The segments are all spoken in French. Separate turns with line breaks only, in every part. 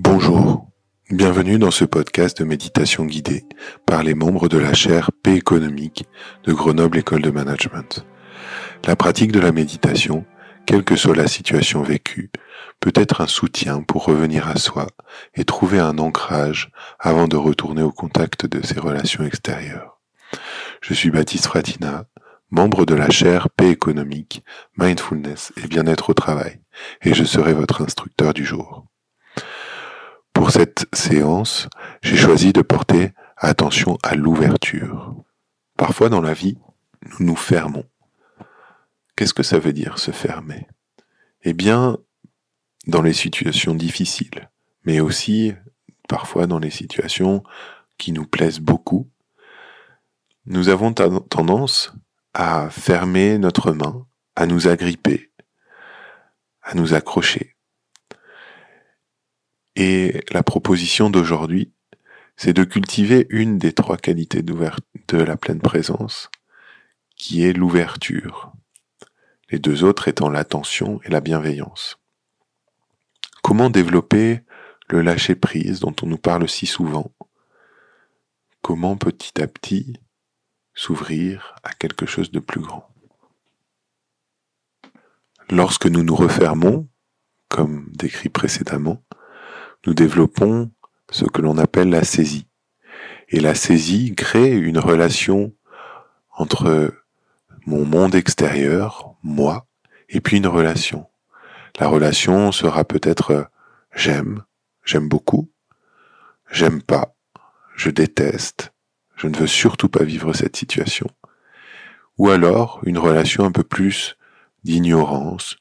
Bonjour, bienvenue dans ce podcast de méditation guidée par les membres de la chaire Paix économique de Grenoble École de Management. La pratique de la méditation, quelle que soit la situation vécue, peut être un soutien pour revenir à soi et trouver un ancrage avant de retourner au contact de ses relations extérieures. Je suis Baptiste Fratina, membre de la chaire Paix économique, Mindfulness et bien-être au travail, et je serai votre instructeur du jour. Pour cette séance, j'ai choisi de porter attention à l'ouverture. Parfois dans la vie, nous nous fermons. Qu'est-ce que ça veut dire se fermer? Eh bien, dans les situations difficiles, mais aussi parfois dans les situations qui nous plaisent beaucoup, nous avons tendance à fermer notre main, à nous agripper, à nous accrocher. Et la proposition d'aujourd'hui, c'est de cultiver une des trois qualités de la pleine présence, qui est l'ouverture. Les deux autres étant l'attention et la bienveillance. Comment développer le lâcher-prise dont on nous parle si souvent? Comment petit à petit s'ouvrir à quelque chose de plus grand? Lorsque nous nous refermons, comme décrit précédemment, nous développons ce que l'on appelle la saisie. Et la saisie crée une relation entre mon monde extérieur, moi, et puis une relation. La relation sera peut-être j'aime, j'aime beaucoup, j'aime pas, je déteste, je ne veux surtout pas vivre cette situation. Ou alors une relation un peu plus d'ignorance,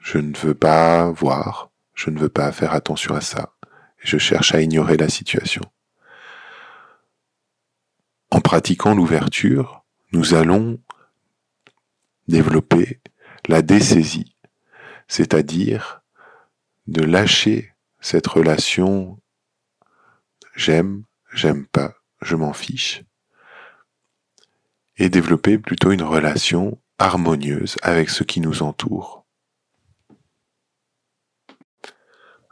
je ne veux pas voir, je ne veux pas faire attention à ça, je cherche à ignorer la situation. En pratiquant l'ouverture, nous allons développer la désaisie, c'est-à-dire de lâcher cette relation j'aime, j'aime pas, je m'en fiche, et développer plutôt une relation harmonieuse avec ce qui nous entoure.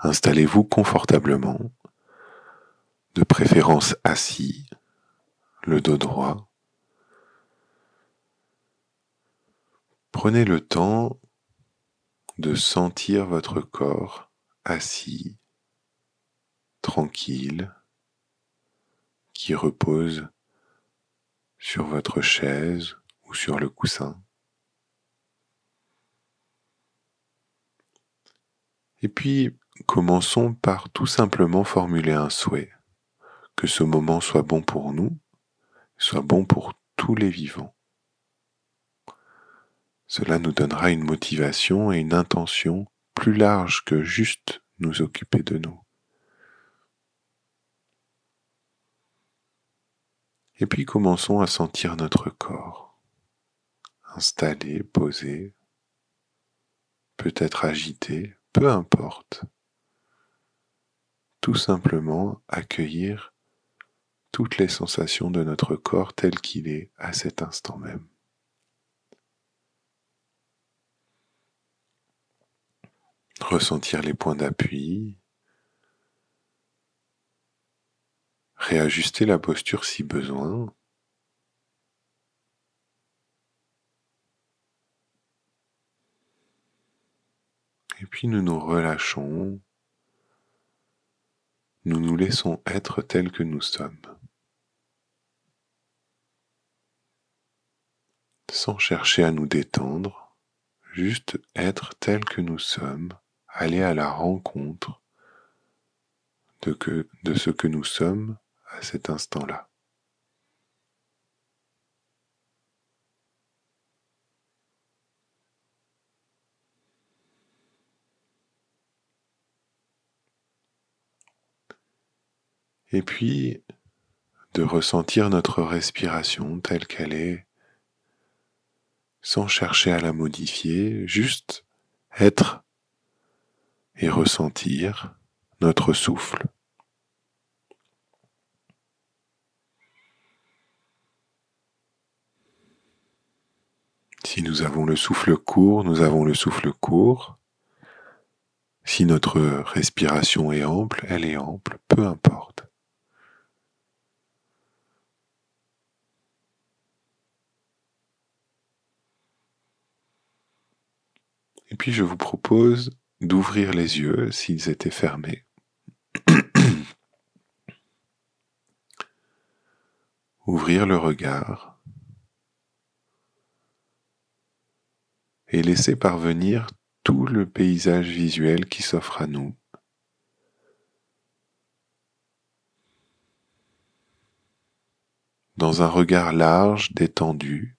Installez-vous confortablement, de préférence assis, le dos droit. Prenez le temps de sentir votre corps assis, tranquille, qui repose sur votre chaise ou sur le coussin. Et puis, Commençons par tout simplement formuler un souhait, que ce moment soit bon pour nous, soit bon pour tous les vivants. Cela nous donnera une motivation et une intention plus large que juste nous occuper de nous. Et puis commençons à sentir notre corps, installé, posé, peut-être agité, peu importe tout simplement accueillir toutes les sensations de notre corps tel qu'il est à cet instant même. Ressentir les points d'appui, réajuster la posture si besoin. Et puis nous nous relâchons nous nous laissons être tels que nous sommes, sans chercher à nous détendre, juste être tels que nous sommes, aller à la rencontre de, de ce que nous sommes à cet instant-là. Et puis de ressentir notre respiration telle qu'elle est, sans chercher à la modifier, juste être et ressentir notre souffle. Si nous avons le souffle court, nous avons le souffle court. Si notre respiration est ample, elle est ample, peu importe. Et puis je vous propose d'ouvrir les yeux s'ils étaient fermés. Ouvrir le regard et laisser parvenir tout le paysage visuel qui s'offre à nous. Dans un regard large, détendu,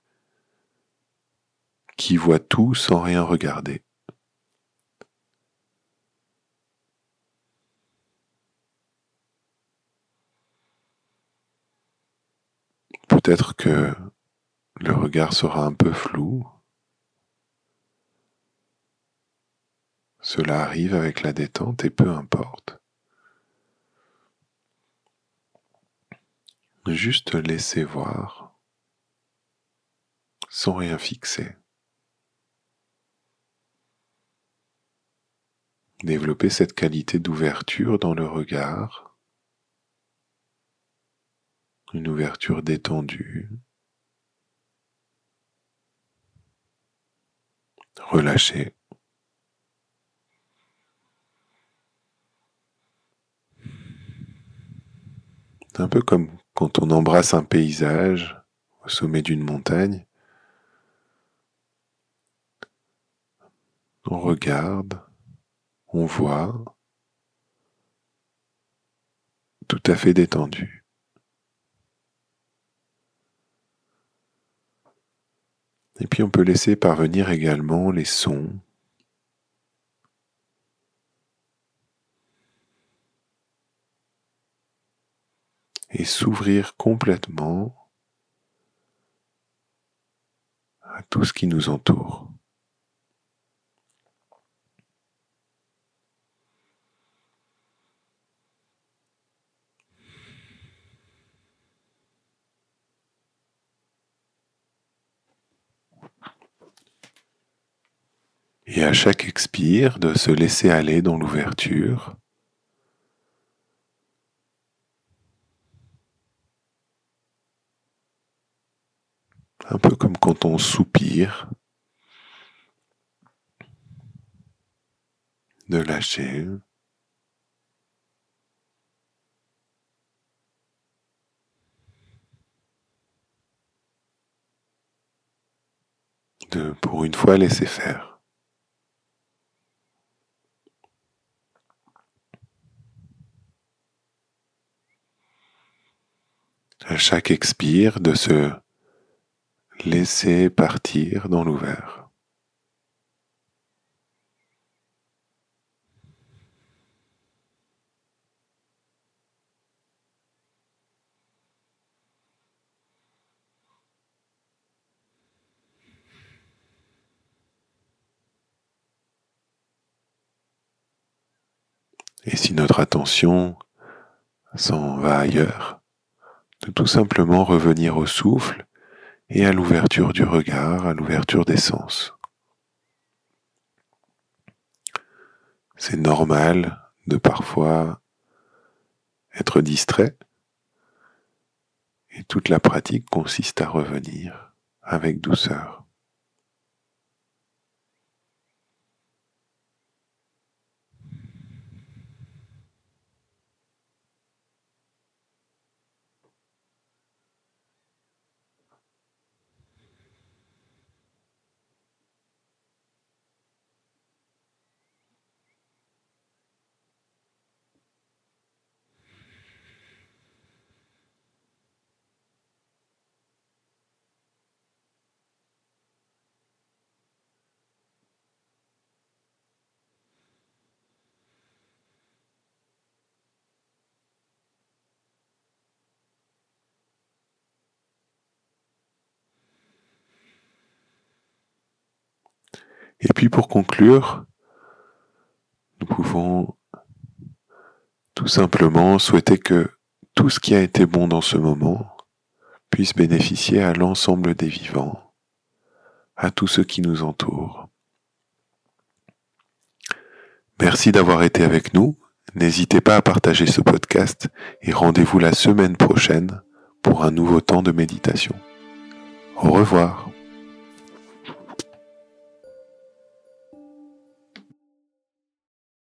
qui voit tout sans rien regarder. Peut-être que le regard sera un peu flou. Cela arrive avec la détente et peu importe. Juste laisser voir sans rien fixer. Développer cette qualité d'ouverture dans le regard, une ouverture détendue, relâchée. un peu comme quand on embrasse un paysage au sommet d'une montagne. On regarde, on voit, tout à fait détendu. Et puis on peut laisser parvenir également les sons et s'ouvrir complètement à tout ce qui nous entoure. Et à chaque expire, de se laisser aller dans l'ouverture un peu comme quand on soupire, de lâcher. De, pour une fois, laisser faire. À chaque expire, de se laisser partir dans l'ouvert. Et si notre attention s'en va ailleurs, de tout simplement revenir au souffle et à l'ouverture du regard, à l'ouverture des sens. C'est normal de parfois être distrait et toute la pratique consiste à revenir avec douceur. Et puis pour conclure, nous pouvons tout simplement souhaiter que tout ce qui a été bon dans ce moment puisse bénéficier à l'ensemble des vivants, à tous ceux qui nous entourent. Merci d'avoir été avec nous. N'hésitez pas à partager ce podcast et rendez-vous la semaine prochaine pour un nouveau temps de méditation. Au revoir.